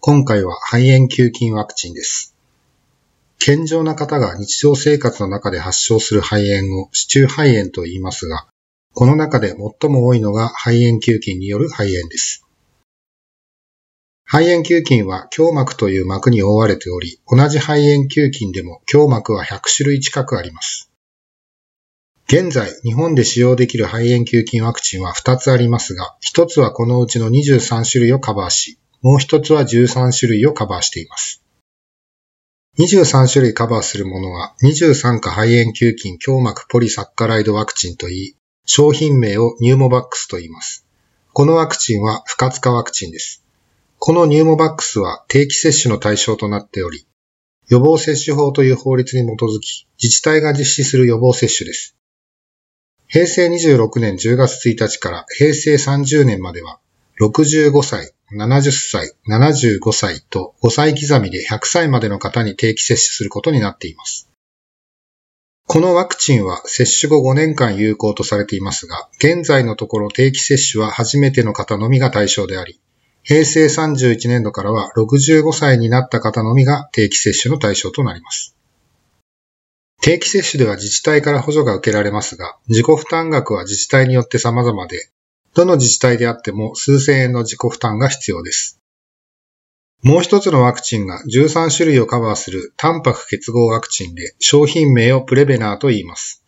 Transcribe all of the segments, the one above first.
今回は肺炎球菌ワクチンです。健常な方が日常生活の中で発症する肺炎を支柱肺炎と言いますが、この中で最も多いのが肺炎球菌による肺炎です。肺炎球菌は胸膜という膜に覆われており、同じ肺炎球菌でも胸膜は100種類近くあります。現在、日本で使用できる肺炎球菌ワクチンは2つありますが、1つはこのうちの23種類をカバーし、もう1つは13種類をカバーしています。23種類カバーするものは、23価肺炎球菌胸膜ポリサッカライドワクチンといい、商品名をニューモバックスと言います。このワクチンは不活化ワクチンです。このニューモバックスは定期接種の対象となっており、予防接種法という法律に基づき、自治体が実施する予防接種です。平成26年10月1日から平成30年までは、65歳、70歳、75歳と5歳刻みで100歳までの方に定期接種することになっています。このワクチンは接種後5年間有効とされていますが、現在のところ定期接種は初めての方のみが対象であり、平成31年度からは65歳になった方のみが定期接種の対象となります。定期接種では自治体から補助が受けられますが、自己負担額は自治体によって様々で、どの自治体であっても数千円の自己負担が必要です。もう一つのワクチンが13種類をカバーするタンパク結合ワクチンで商品名をプレベナーと言います。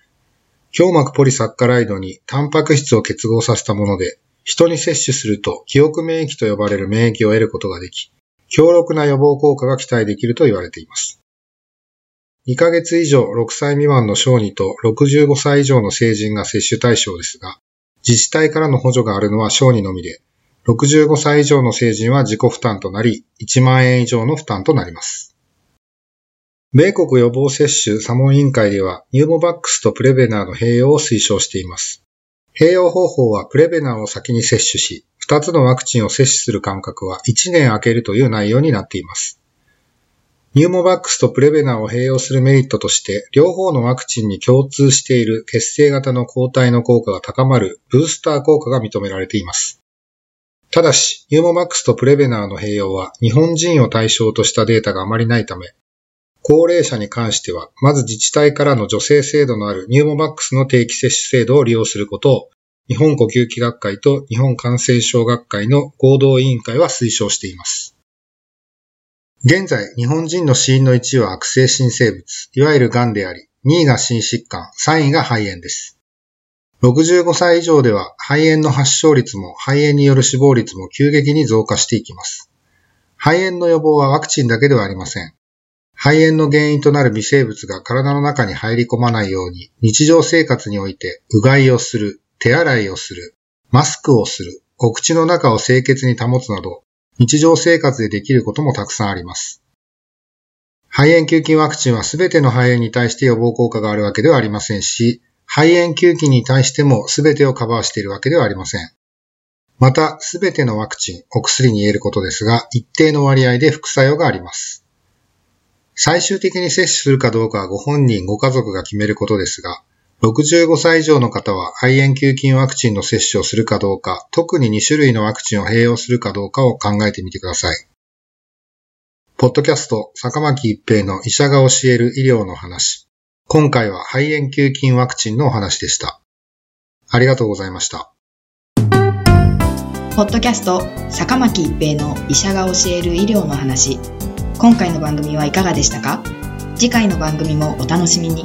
胸膜ポリサッカライドにタンパク質を結合させたもので、人に接種すると記憶免疫と呼ばれる免疫を得ることができ、強力な予防効果が期待できると言われています。2ヶ月以上6歳未満の小児と65歳以上の成人が接種対象ですが、自治体からの補助があるのは小児のみで、65歳以上の成人は自己負担となり、1万円以上の負担となります。米国予防接種査問委員会では、ニューモバックスとプレベナーの併用を推奨しています。併用方法はプレベナーを先に接種し、2つのワクチンを接種する間隔は1年空けるという内容になっています。ニューモバックスとプレベナーを併用するメリットとして、両方のワクチンに共通している血清型の抗体の効果が高まるブースター効果が認められています。ただし、ニューモバックスとプレベナーの併用は日本人を対象としたデータがあまりないため、高齢者に関しては、まず自治体からの助成制度のあるニューモバックスの定期接種制度を利用することを、日本呼吸器学会と日本感染症学会の合同委員会は推奨しています。現在、日本人の死因の1位は悪性新生物、いわゆる癌であり、2位が心疾患、3位が肺炎です。65歳以上では肺炎の発症率も肺炎による死亡率も急激に増加していきます。肺炎の予防はワクチンだけではありません。肺炎の原因となる微生物が体の中に入り込まないように日常生活においてうがいをする、手洗いをする、マスクをする、お口の中を清潔に保つなど日常生活でできることもたくさんあります。肺炎球菌ワクチンはすべての肺炎に対して予防効果があるわけではありませんし、肺炎球菌に対してもすべてをカバーしているわけではありません。また、すべてのワクチン、お薬に言えることですが、一定の割合で副作用があります。最終的に接種するかどうかはご本人、ご家族が決めることですが、65歳以上の方は肺炎球菌ワクチンの接種をするかどうか、特に2種類のワクチンを併用するかどうかを考えてみてください。ポッドキャスト、坂巻一平の医者が教える医療の話。今回は肺炎球菌ワクチンのお話でした。ありがとうございました。ポッドキャスト坂巻一平の医者が教える医療の話今回の番組はいかがでしたか？次回の番組もお楽しみに